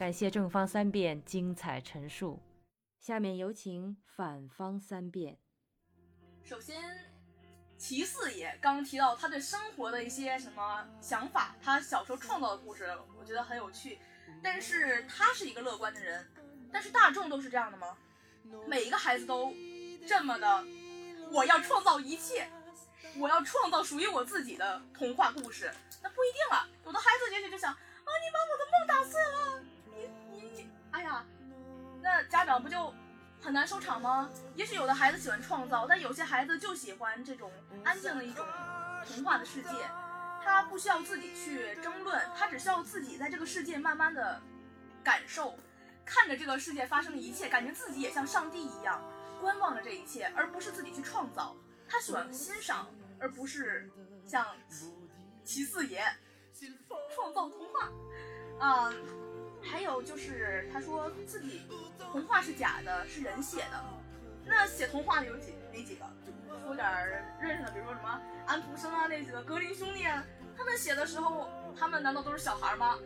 感谢正方三辩精彩陈述。下面有请反方三辩。首先，齐四爷刚刚提到他对生活的一些什么想法，他小时候创造的故事，我觉得很有趣。但是他是一个乐观的人，但是大众都是这样的吗？每一个孩子都这么的，我要创造一切，我要创造属于我自己的童话故事，那不一定啊。有的孩子也许就想啊，你把我的梦打碎了，哎呀，那家长不就很难收场吗？也许有的孩子喜欢创造，但有些孩子就喜欢这种安静的一种童话的世界，他不需要自己去争论，他只需要自己在这个世界慢慢的感受。看着这个世界发生的一切，感觉自己也像上帝一样观望着这一切，而不是自己去创造。他喜欢欣赏，而不是像齐四爷创造童话。啊，还有就是他说自己童话是假的，是人写的。那写童话的有几哪几个？说点认识的，比如说什么安徒生啊，那几个格林兄弟啊，他们写的时候，他们难道都是小孩吗？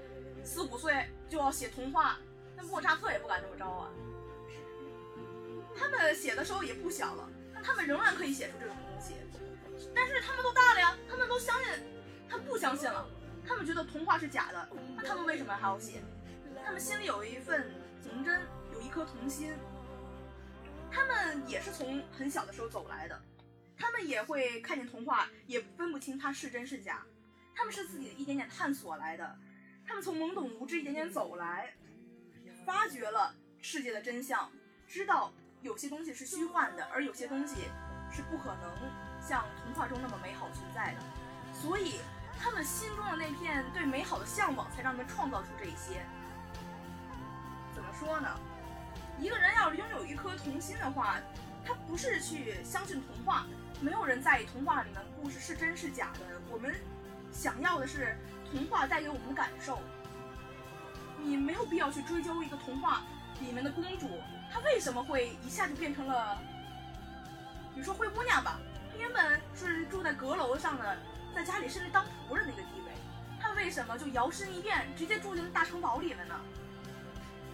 四五岁就要写童话？那莫扎特也不敢这么着啊！他们写的时候也不小了，那他们仍然可以写出这种东西。但是他们都大了呀，他们都相信，他不相信了，他们觉得童话是假的，那他们为什么还要写？他们心里有一份童真，有一颗童心。他们也是从很小的时候走来的，他们也会看见童话，也分不清它是真是假。他们是自己一点点探索来的，他们从懵懂无知一点点走来。发掘了世界的真相，知道有些东西是虚幻的，而有些东西是不可能像童话中那么美好存在的。所以，他们心中的那片对美好的向往，才让他们创造出这一些。说呢？一个人要是拥有一颗童心的话，他不是去相信童话，没有人在意童话里面的故事是真是假的。我们想要的是童话带给我们的感受。你没有必要去追究一个童话里面的公主，她为什么会一下就变成了，比如说灰姑娘吧，她原本是住在阁楼上的，在家里甚至当仆人的一个地位，她为什么就摇身一变，直接住进了大城堡里了呢？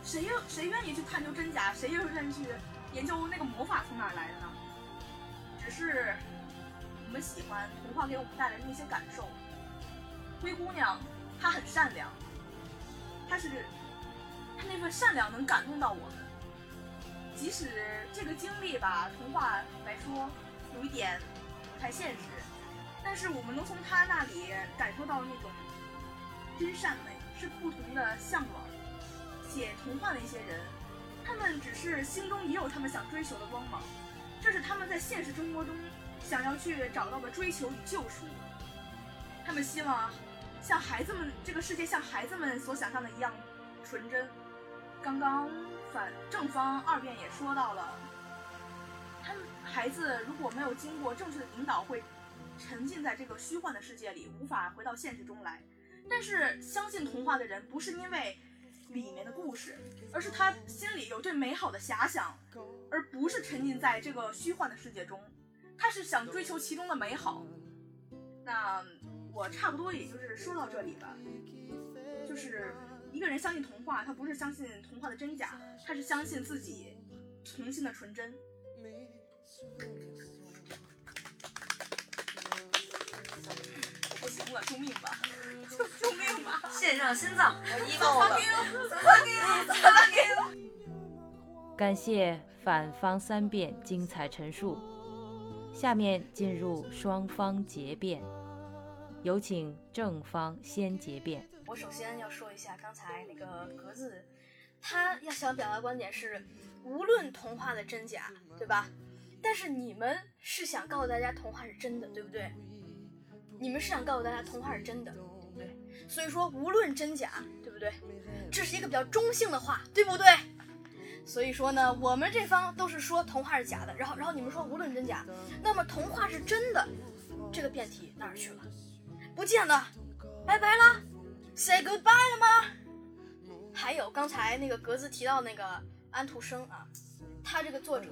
谁又谁愿意去探究真假？谁又愿意去研究那个魔法从哪来的呢？只是我们喜欢童话给我们带来的那些感受。灰姑娘她很善良。她是，她那份善良能感动到我们，即使这个经历吧，童话来说有一点不太现实，但是我们能从她那里感受到那种真善美，是不同的向往。写童话的一些人，他们只是心中也有他们想追求的光芒，这是他们在现实生活中想要去找到的追求与救赎。他们希望。像孩子们，这个世界像孩子们所想象的一样纯真。刚刚反正方二辩也说到了，他们孩子如果没有经过正确的引导，会沉浸在这个虚幻的世界里，无法回到现实中来。但是相信童话的人，不是因为里面的故事，而是他心里有对美好的遐想，而不是沉浸在这个虚幻的世界中。他是想追求其中的美好。那。我差不多也就是说到这里吧，就是一个人相信童话，他不是相信童话的真假，他是相信自己童心的纯真。不行了，救命吧！献上心脏，我一帮我感谢反方三辩精彩陈述，下面进入双方结辩。有请正方先结辩。我首先要说一下刚才那个格子，他要想表达观点是，无论童话的真假，对吧？但是你们是想告诉大家童话是真的，对不对？你们是想告诉大家童话是真的，对。所以说无论真假，对不对？这是一个比较中性的话，对不对？所以说呢，我们这方都是说童话是假的，然后然后你们说无论真假，那么童话是真的，这个辩题哪儿去了？不见了，拜拜了，say goodbye 了吗？还有刚才那个格子提到那个安徒生啊，他这个作者，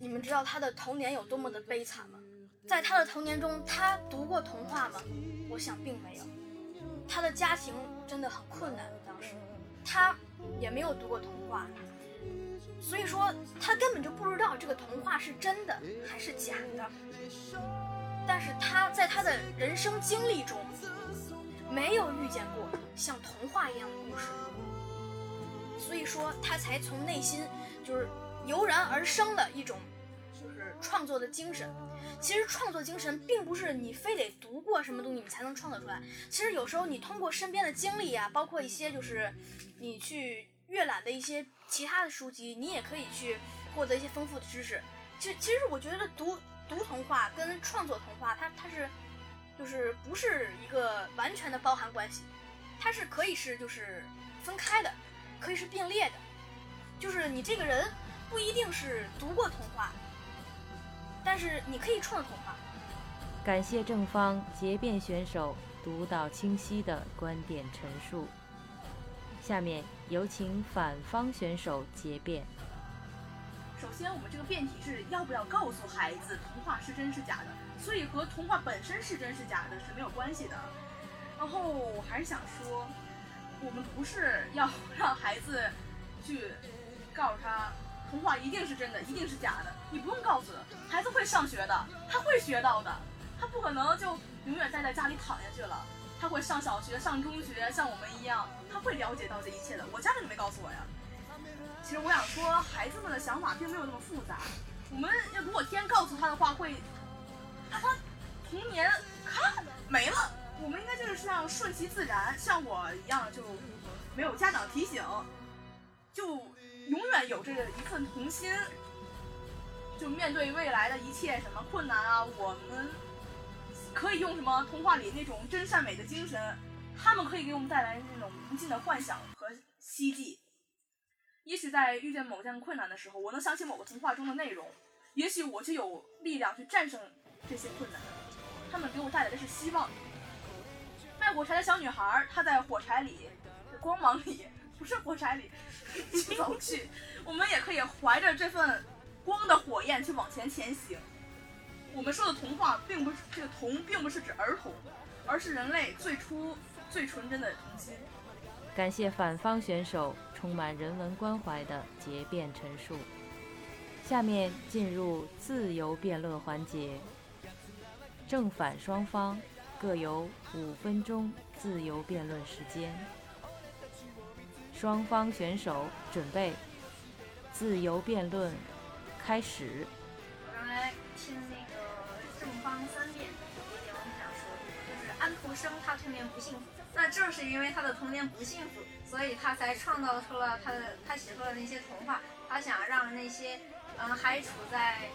你们知道他的童年有多么的悲惨吗？在他的童年中，他读过童话吗？我想并没有。他的家庭真的很困难，当时他也没有读过童话，所以说他根本就不知道这个童话是真的还是假的。但是他在他的人生经历中，没有遇见过像童话一样的故事，所以说他才从内心就是油然而生的一种创作的精神。其实创作精神并不是你非得读过什么东西你才能创作出来，其实有时候你通过身边的经历啊，包括一些就是你去阅览的一些其他的书籍，你也可以去获得一些丰富的知识。其实，其实我觉得读读童话跟创作童话，它它是就是不是一个完全的包含关系，它是可以是就是分开的，可以是并列的，就是你这个人不一定是读过童话。但是你可以串童话。感谢正方结辩选手独到清晰的观点陈述。下面有请反方选手结辩。首先，我们这个辩题是要不要告诉孩子童话是真是假的，所以和童话本身是真是假的是没有关系的。然后我还是想说，我们不是要让孩子去告诉他。童话一定是真的，一定是假的，你不用告诉，孩子会上学的，他会学到的，他不可能就永远待在家里躺下去了，他会上小学、上中学，像我们一样，他会了解到这一切的。我家人没告诉我呀。其实我想说，孩子们的想法并没有那么复杂，我们要如果天告诉他的话，会他，他童年咔没了。我们应该就是像顺其自然，像我一样，就没有家长提醒，就。永远有这个一份童心，就面对未来的一切什么困难啊，我们可以用什么童话里那种真善美的精神，他们可以给我们带来那种无尽的幻想和希冀。也许在遇见某件困难的时候，我能想起某个童话中的内容，也许我就有力量去战胜这些困难。他们给我带来的是希望。卖火柴的小女孩，她在火柴里的，光芒里。不是火柴里走去，我们也可以怀着这份光的火焰去往前前行。我们说的童话，并不是这个童，并不是指儿童，而是人类最初最纯真的童心。感谢反方选手充满人文关怀的结辩陈述。下面进入自由辩论环节，正反双方各有五分钟自由辩论时间。双方选手准备，自由辩论开始。我刚才听那个正方三辩，理解我们想说，就是安徒生他童年不幸福，那正是因为他的童年不幸福，所以他才创造出了他的他写出了那些童话。他想让那些嗯还处在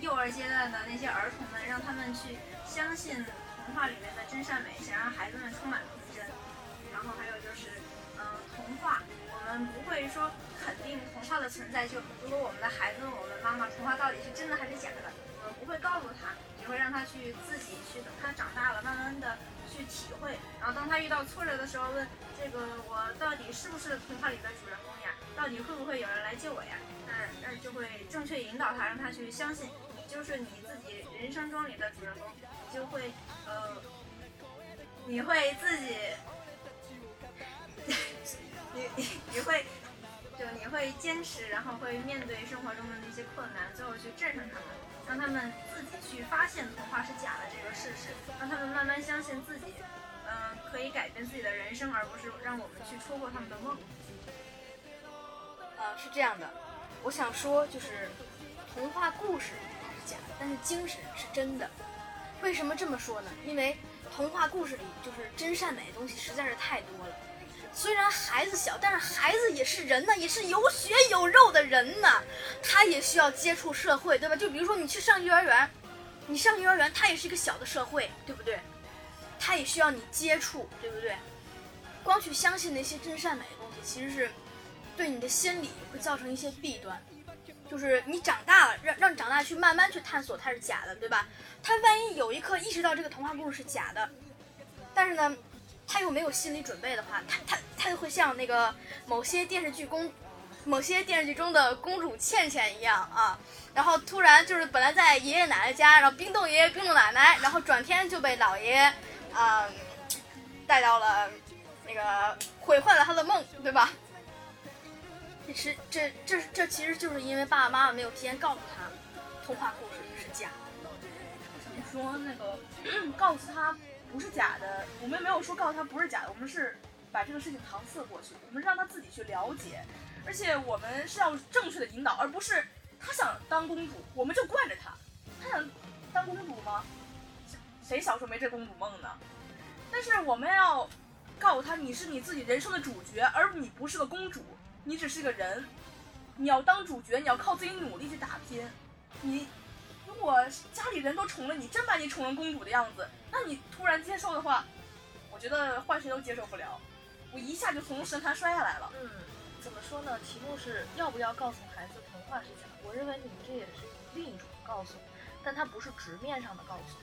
幼儿阶段的那些儿童们，让他们去相信童话里面的真善美，想让孩子们充满话，我们不会说肯定童话的存在。就如果我们的孩子问我们妈妈，童话到底是真的还是假的，我们不会告诉他，只会让他去自己去等他长大了，慢慢的去体会。然后当他遇到挫折的时候，问这个我到底是不是童话里的主人公呀？到底会不会有人来救我呀？那那就会正确引导他，让他去相信你就是你自己人生中里的主人公，你就会呃，你会自己。你你你会，就你会坚持，然后会面对生活中的那些困难，最后去战胜他们，让他们自己去发现童话是假的这个事实，让他们慢慢相信自己，嗯，可以改变自己的人生，而不是让我们去戳破他们的梦。呃，是这样的，我想说就是童话故事是假的，但是精神是真的。为什么这么说呢？因为童话故事里就是真善美的东西实在是太多了。虽然孩子小，但是孩子也是人呢，也是有血有肉的人呢，他也需要接触社会，对吧？就比如说你去上幼儿园，你上幼儿园，他也是一个小的社会，对不对？他也需要你接触，对不对？光去相信那些真善美的东西，其实是对你的心理会造成一些弊端。就是你长大了，让让你长大去慢慢去探索它是假的，对吧？他万一有一刻意识到这个童话故事是假的，但是呢？他又没有心理准备的话，他他他就会像那个某些电视剧公，某些电视剧中的公主倩倩一样啊，然后突然就是本来在爷爷奶奶家，然后冰冻爷爷冰冻奶奶，然后转天就被老爷，啊，带到了那个毁坏了他的梦，对吧？这是这这这其实就是因为爸爸妈妈没有提前告诉他，童话故事是假的。怎么说那个 告诉他不是假的，我们没有说告诉他不是假的，我们是把这个事情搪塞过去，我们让他自己去了解，而且我们是要正确的引导，而不是他想当公主，我们就惯着他。他想当公主吗？谁小时候没这公主梦呢？但是我们要告诉他，你是你自己人生的主角，而你不是个公主，你只是个人。你要当主角，你要靠自己努力去打拼。你如果家里人都宠了你，真把你宠成公主的样子，那你突然接受的话，我觉得换谁都接受不了。我一下就从神坛摔下来了。嗯，怎么说呢？题目是要不要告诉孩子童话是假的？我认为你们这也是另一种告诉，但它不是直面上的告诉。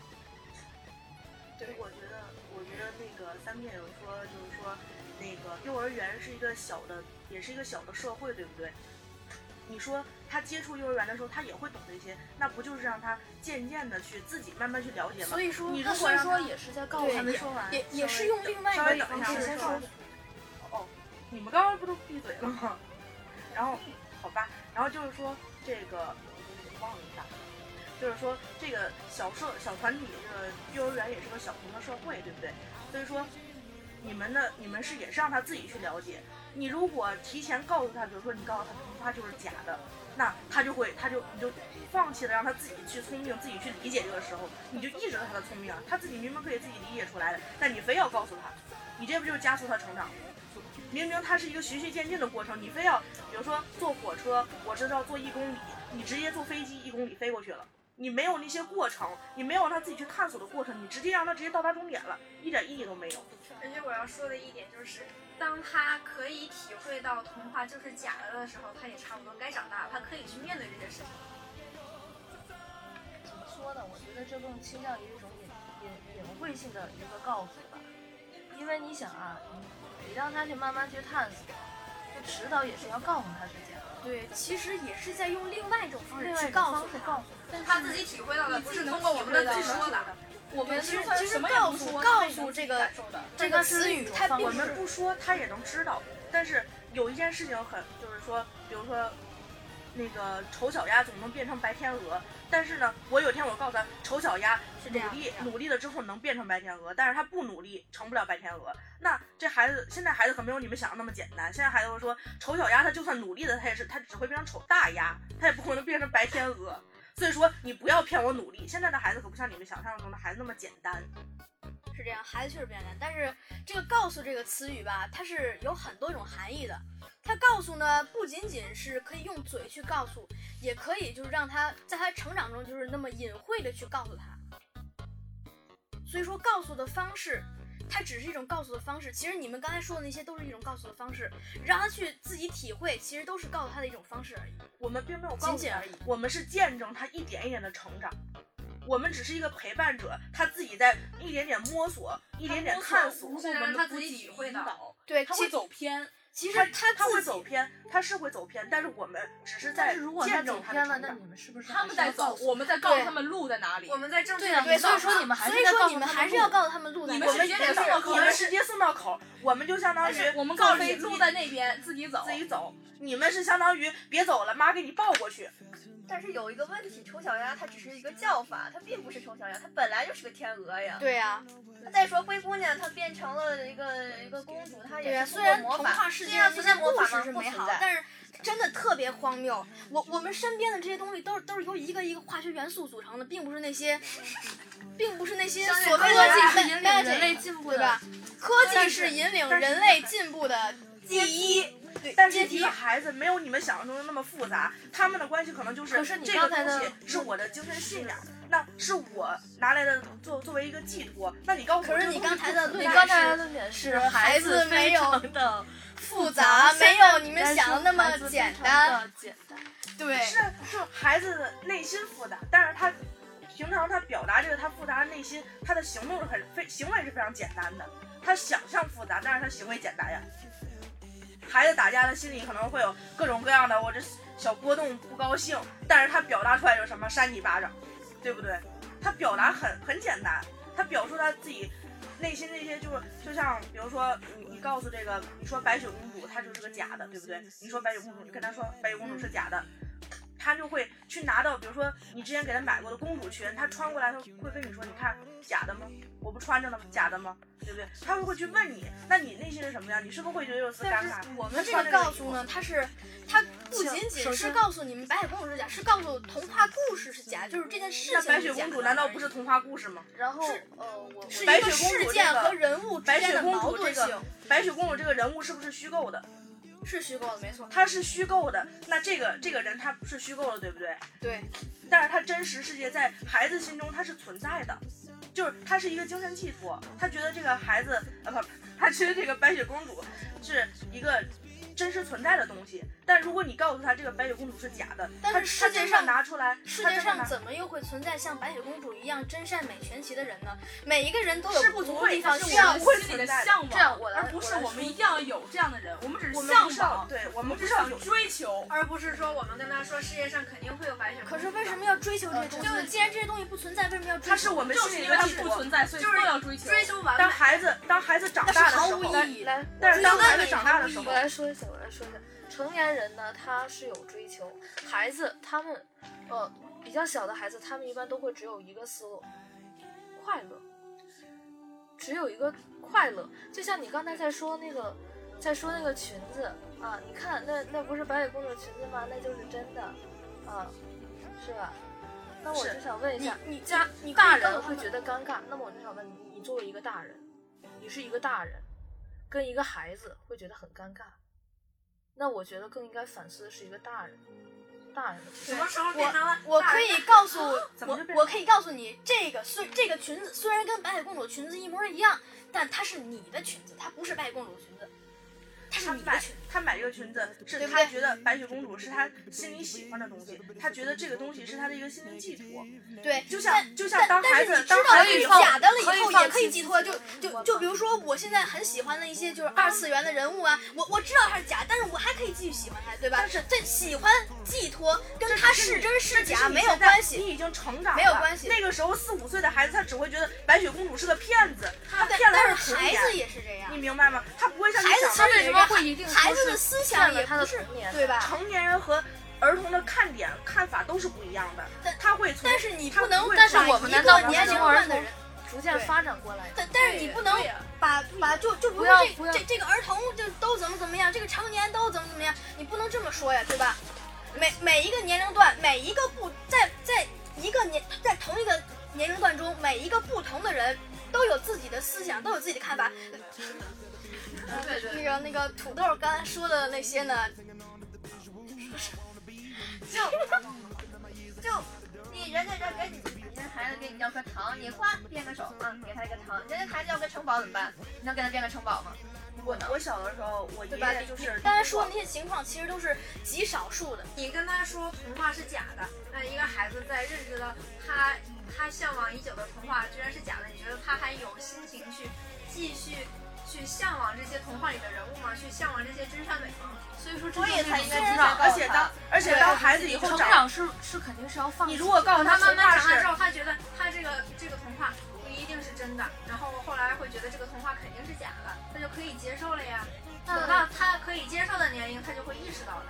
对，我觉得，我觉得那个三面有说，就是说，那个幼儿园是一个小的，也是一个小的社会，对不对？你说他接触幼儿园的时候，他也会懂这些，那不就是让他渐渐的去自己慢慢去了解吗？所以说，你如果让他说也是在告诉他们说完，也也是用另外一个方式先说。哦，你们刚刚不都闭嘴了吗？然后，好吧，然后就是说这个，我忘了一下，就是说这个小社小团体，这个幼儿园也是个小型的社会，对不对？所以说，你们的你们是也是让他自己去了解。你如果提前告诉他，比如说你告诉他童话就是假的，那他就会他就你就放弃了让他自己去聪明，自己去理解这个时候，你就抑制了他的聪明啊。他自己明明可以自己理解出来的，但你非要告诉他，你这不就是加速他成长吗？明明它是一个循序渐进的过程，你非要，比如说坐火车，我知道坐一公里，你直接坐飞机一公里飞过去了，你没有那些过程，你没有让他自己去探索的过程，你直接让他直接到达终点了，一点意义都没有。而且我要说的一点就是，当他可以体会到童话就是假的的时候，他也差不多该长大了，他可以去面对这些事情。怎么说呢？我觉得这更倾向于一种隐隐隐晦性的一个告诉吧，因为你想啊，你你让他去慢慢去探索，就迟早也是要告诉他自己的，对，其实也是在用另外一种方式去告诉他告。诉但是他自己体会到的不是通过我们的嘴说的。我们其实其实告诉告诉这个这个词语，他并我们不说，他也能知道。但是有一件事情很，就是说，比如说，那个丑小鸭总能变成白天鹅，但是呢，我有一天我告诉他，丑小鸭是努力努力了之后能变成白天鹅，但是他不努力成不了白天鹅。那这孩子现在孩子可没有你们想的那么简单。现在孩子会说，丑小鸭他就算努力了，他也是他只会变成丑大鸭，他也不可能变成白天鹅。所以说你不要骗我努力，现在的孩子可不像你们想象中的孩子那么简单。是这样，孩子确实变难。但是这个“告诉”这个词语吧，它是有很多种含义的。它告诉呢，不仅仅是可以用嘴去告诉，也可以就是让他在他成长中就是那么隐晦的去告诉他。所以说，告诉的方式，它只是一种告诉的方式。其实你们刚才说的那些都是一种告诉的方式，让他去自己体会，其实都是告诉他的一种方式而已。我们并没有告诉他仅仅而已，我们是见证他一点一点的成长。我们只是一个陪伴者，他自己在一点点摸索，一点点探索。我们他自己体会到引导，对，他会走偏。其实他他他会走偏，他是会走偏，但是我们只是在但是如果他见证他的走偏了，成长那你。们是不是他们在走，我们在告诉他们路在哪里。我们在正确的引导所以说他你们还所以是在告诉说你们还是要告诉他们路在哪里。你们直接送到口你们直接送到口，我们就相当于我们告诉你路在那边，自己走。自己走，你们是相当于别走了，妈给你抱过去。但是有一个问题，丑小鸭它只是一个叫法，它并不是丑小鸭，它本来就是个天鹅呀。对呀、再说灰姑娘，她变成了一个一个公主，她、也是虽然童通过魔法。话世界这样那些故存在魔法吗？事是美。好但是真的特别荒谬。我我们身边的这些东西都是都是由一个一个化学元素组成的，并不是那些，并不是那些所谓科技是引领人类进步的对吧？科技是引领人类进步的第一，对，但是一个孩子没有你们想象中的那么复杂，他们的关系可能就是可是你这个刚才的东西是我的精神信仰，那是我拿来的作作为一个寄托。那你告诉我，可是你刚才的你论点刚才的是是孩子没有常的复杂，没有你们想的那么简单。简单。对，是是孩子的内心复杂，但是他平常他表达这个他复杂的内心，他的行动是很非行为是非常简单的。他想象复杂，但是他行为简单呀。孩子打架，他心里可能会有各种各样的我这小波动不高兴，但是他表达出来就是什么扇你巴掌，对不对？他表达很很简单，他表述他自己内心那些就是就像比如说你你告诉这个，你说白雪公主她就是个假的，对不对？你说白雪公主，你跟他说白雪公主是假的，她就会去拿到，比如说你之前给他买过的公主裙，他穿过来，他会跟你说，你看假的吗？我不穿着呢，假的吗？对不对？他会会去问你，那你内心是什么样？你是不是会觉得有丝尴尬？我们这个告诉呢，它是它不仅仅是告诉你们白雪公主是假，是告诉童话故事是假，就是这件事情那。白雪公主难道不是童话故事吗？然后呃，我是一个白雪公主事件这个和人物之白雪公间的矛主这个盾性？白雪公主这个人物是不是虚构的？是虚构的，没错。他是虚构的，那这个这个人他是虚构的，对不对？对，但是他真实世界在孩子心中他是存在的，就是他是一个精神寄托，他觉得这个孩子啊不，他觉得这个白雪公主是一个真实存在的东西。但如果你告诉他这个白雪公主是假的，但他是世界上拿出来，世界上怎么又会存在像白雪公主一样真善美全齐的人呢？每一个人都有是不足的地方，是需要我们会心里的存在的向往，这样我来而不是我们一定要有这样的人，我们只是向往，对我我们只是想追求。而不是说我们跟他说世界上肯定会有白雪公主。可是为什么要追求这些东西呢？既然这些东西不存在，为什么要追求？他是我们就是因为它心里的。不存在，所以就是要追求。追求完美？当孩子当孩子长大的时候，毫无意义。来，但是当孩子长大的时候我，来说一下，我来说一下，成年人呢，他是有追求，孩子他们，呃，比较小的孩子，他们一般都会只有一个思路，快乐，只有一个快乐。就像你刚才在说那个，在说那个裙子啊，你看那那不是白雪公主的裙子吗？那就是真的，啊，是吧？那我就想问一下，你家你大人会觉得尴尬，那么我就想问你，你作为一个大人，你是一个大人，跟一个孩子会觉得很尴尬。那我觉得更应该反思的是一个大人，大人。什么时候变成了我可以告诉我我可以告诉你，这个虽这个裙子虽然跟白雪公主裙子一模一样，但它是你的裙子，它不是白雪公主裙子，它是你的裙子。他买这个裙子是他觉得白雪公主是他心里喜欢的东西，他觉得这个东西是他的一个心灵寄托。对，就像就像当孩子当孩子以后假的了以后，也可以寄托。就就就比如说，我现在很喜欢的一些就是二次元的人物啊，我我知道他是假，但是我还可以继续喜欢他，对吧？但是这喜欢寄托跟他是真是假没有关系。你已经成长了，没有关系那个时候四五岁的孩子，他只会觉得白雪公主是个骗子，他骗了他但是孩的童年子也是这样你，明白吗？他不会像你孩子想的其实也是为什么会一定说孩子是的思想也不是对吧？成年人和儿童的看点看法都是不一样的但，他会从但是你不能但是把一我们难道个年龄段的人，逐渐发展过来？但但是你不能把把就就比如不要说这不要这这个儿童就都怎么怎么样，这个成年都怎么怎么样，你不能这么说呀，对吧？每每一个年龄段，每一个不在在一个年在同一个年龄段中，每一个不同的人都有自己的思想，都有自己的看法。呃对对那个那个土豆刚才说的那些呢，就就你人家这给你，人家孩子给你要颗糖，你哗变个手啊，给他一个糖，人家孩子要个城堡怎么办？你能给他变个城堡吗？不能。我小的时候，我爷？爷就是刚才说的那些情况，其实都是极少数的。你跟他说童话是假的，那一个孩子在认识到他他向往已久的童话居然是假的，你觉得他还有心情去继续去向往这些童话里的人物吗？去向往这些真善美吗？所以说这所以就是一才应该知道而且当而且当孩子以后长，成长是是肯定是要放弃的。你如果告诉他慢慢长大之后，他觉得他这个这个童话不一定是真的，然后后来会觉得这个童话肯定是假的，可以接受了呀。等到他可以接受的年龄，他就会意识到的。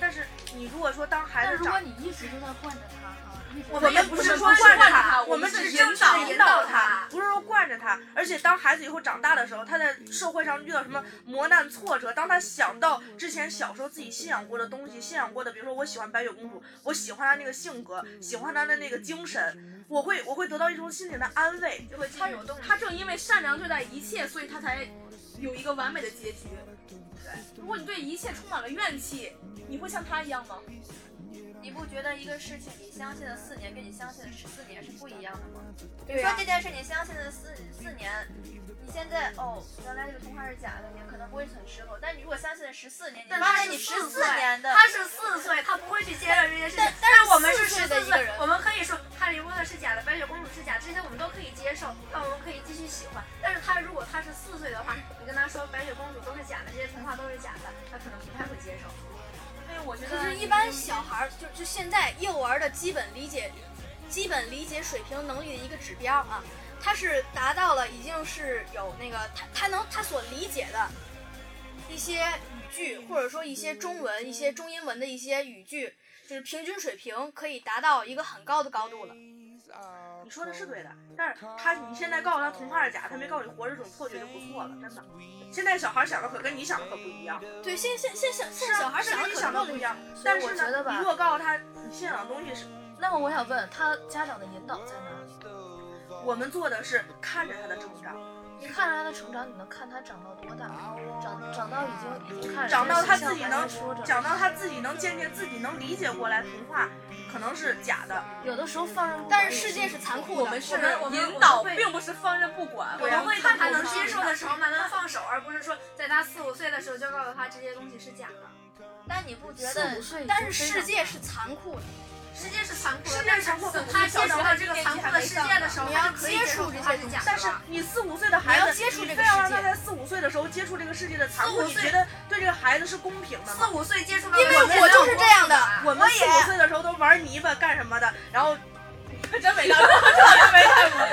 但是你如果说当孩子长，但如果你一直都在惯着他哈，我们也不是说惯着他他，我们只是引导引导引导他他，不是说惯着他。而且当孩子以后长大的时候，他在社会上遇到什么磨难挫折，当他想到之前小时候自己信仰过的东西，信仰过的，比如说我喜欢白雪公主，我喜欢她那个性格，喜欢她的那个精神，我会我会得到一种心灵的安慰。就会他有动力。他正因为善良对待一切，所以他才有一个完美的结局。对，如果你对一切充满了怨气，你会像他一样吗？你不觉得一个事情你相信了四年，跟你相信了十四年是不一样的吗？比对啊如说这件事你相信了四四年，你现在哦，原来这个童话是假的，你可能不会很失落。但你如果相信了十四年，你发现你十四年的，他是四岁，他不会去接受这件事情。但但是我们是四岁十四的一个人我们可以说哈利波特是假的，白雪公主是假的，这些我们都可以接受，那我们可以继续喜欢。但是他如果他是四岁的话，你跟他说白雪公主都是假的，这些童话都是假的，他可能不太会接受。因为我觉得就是，一般小孩儿就就现在幼儿的基本理解、基本理解水平能力的一个指标啊，他是达到了已经是有那个他他能他所理解的一些语句，或者说一些中文、一些中英文的一些语句，就是平均水平可以达到一个很高的高度了。你说的是对的，但是他你现在告诉他童话是假，他没告诉你活着这种错觉就不错了，真的。现在小孩想的可跟你想的可不一样，对，现现现现现在小孩想的是跟你想的不一样。但是呢，你如果告诉他你信仰的东西是，那么我想问他家长的引导在哪里？我们做的是看着他的成长，你看着他的成长，你能看他长到多大？长长到已经已经看着长到他自己能长到他自己能渐渐自己能理解过来，童话可能是假的。有的时候放任但是世界是残酷的，我们是我们引导，并不是放任不管。我们会在他能接受的时候慢慢放手，而不是说在他四五岁的时候就告诉他这些东西是假的。但你不觉得但是世界是残酷的，世界是残酷的，世界但是残酷的他接触到这个残酷的世界的时候，你要接触这些但是。你四五岁的孩子，你要接触这个你非要让他在四五岁的时候接触这个世界的残酷，你觉得对这个孩子是公平的吗？四五岁接触到因为这个我就是这样的我们四五岁的时候都玩泥巴干什么的，然后 真没看过，真没看过。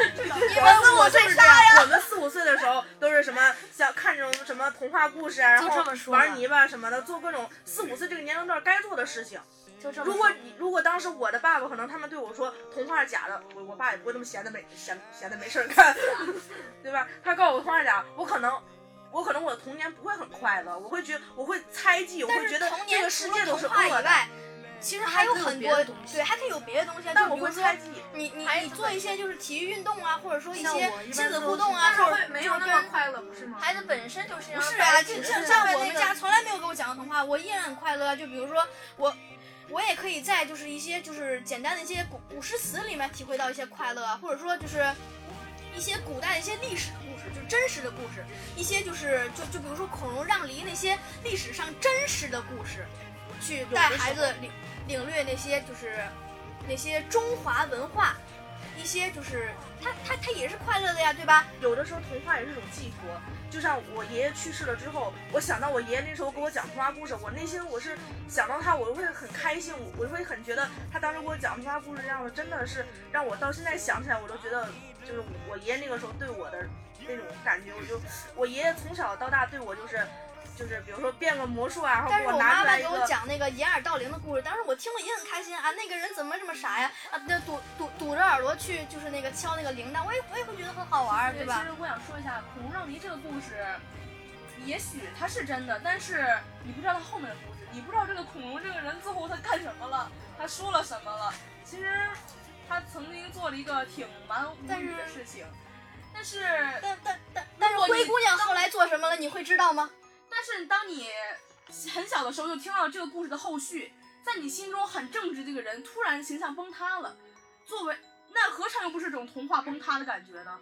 你们四五岁就是这样。我们四五岁的时候都是什么像看这种什么童话故事啊，然后玩泥巴什么的，做各种四五岁这个年龄段该做的事情。就这么如果你如果当时我的爸爸可能他们对我说童话是假的，我我爸也不会那么闲的没闲闲的没事儿干，对吧？他告诉我童话是假，我可能。我可能我的童年不会很快乐，我会觉我会猜忌，我会觉得童年这个世界都是恶的，其实还有很多东西对，还可以有别的东西啊，但我会猜忌。你你你做一些就是体育运动啊，或者说一些亲子互动啊，或者会没有那么快乐，不是吗？孩子本身就是不是啊，就像像我们家从来没有给我讲过童话，我依然很快乐啊。就比如说我，我也可以在就是一些就是简单的一些古古诗词里面体会到一些快乐，或者说就是一些古代的一些历史故事，就是真实的故事，一些就是就就比如说孔融让梨那些历史上真实的故事，去带孩子领领略那些就是那些中华文化。一些就是他他他也是快乐的呀，对吧？有的时候童话也是一种寄托，就像我爷爷去世了之后，我想到我爷爷那时候给我讲童话故事，我内心我是想到他，我会很开心，我我会很觉得他当时给我讲童话故事这样的，真的是让我到现在想起来，我都觉得就是我爷爷那个时候对我的那种感觉，我就我爷爷从小到大对我就是就是比如说变个魔术啊，然后给但是我妈妈给我。讲那个掩耳盗铃的故事，当时我听了也很开心啊。那个人怎么这么傻呀？啊，那堵堵堵着耳朵去，就是那个敲那个铃铛，我也我也会觉得很好玩儿，对吧其？实我想说一下孔融让梨这个故事，也许它是真的，但是你不知道它后面的故事，你不知道这个孔融这个人最后他干什么了，他说了什么了。其实他曾经做了一一个挺蛮无语的事情，但是但但但但是灰姑娘后来做什么了？你会知道吗？但是当你很小的时候就听到这个故事的后续，在你心中很正直这个人突然形象崩塌了，作为那何尝又不是这种童话崩塌的感觉呢？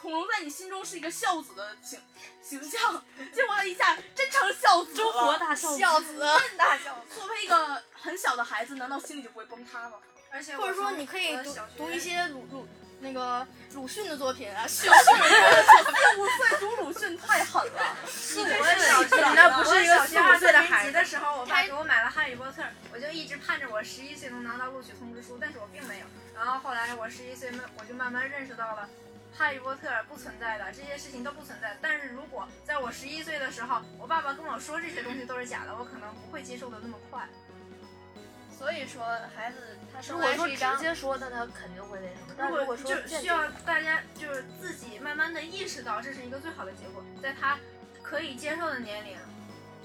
恐龙在你心中是一个孝子的形形象，结果他一下真成孝子了，中国大孝子孝子，真大孝子。作为一个很小的孩子，难道心里就不会崩塌吗？而且或者说你可以读读一些鲁鲁那个鲁迅的作品啊，四五岁读鲁迅太狠了，我的小学，你那不是一个我小学四五二年岁的孩子级的时候，我爸给我买了《哈利波特》，我就一直盼着我十一岁能拿到录取通知书，但是我并没有。然后后来我十一岁，慢我就慢慢认识到了。哈利波特不存在的，这些事情都不存在。但是如果在我十一岁的时候，我爸爸跟我说这些东西都是假的，我可能不会接受的那么快。所以说孩子如果说直接说，那他肯定会那什么。但如果如果说就需要大家就是自己慢慢的意识到，这是一个最好的结果，在他可以接受的年龄，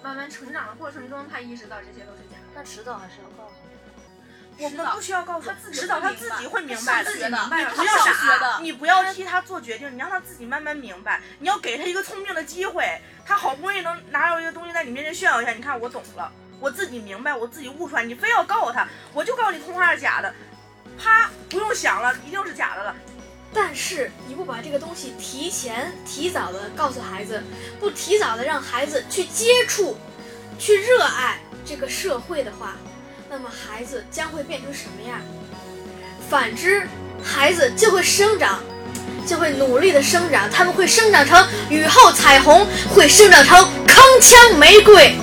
慢慢成长的过程中，他意识到这些都是假的。那迟早还是要告诉你。我们不需要告诉他自己迟早他自己会明白的。自己明白了，不要傻，你不要替他做决定，你让他自己慢慢明白。你要给他一个聪明的机会，他好不容易能拿到一个东西在你面前炫耀一下，你看我懂了，我自己明白，我自己悟出来。你非要告诉他，我就告诉你童话是假的，啪，不用想了，一定是假的了。但是你不把这个东西提前、提早的告诉孩子，不提早的让孩子去接触、去热爱这个社会的话，那么孩子将会变成什么样？反之，孩子就会生长，就会努力的生长，他们会生长成雨后彩虹，会生长成铿锵玫瑰。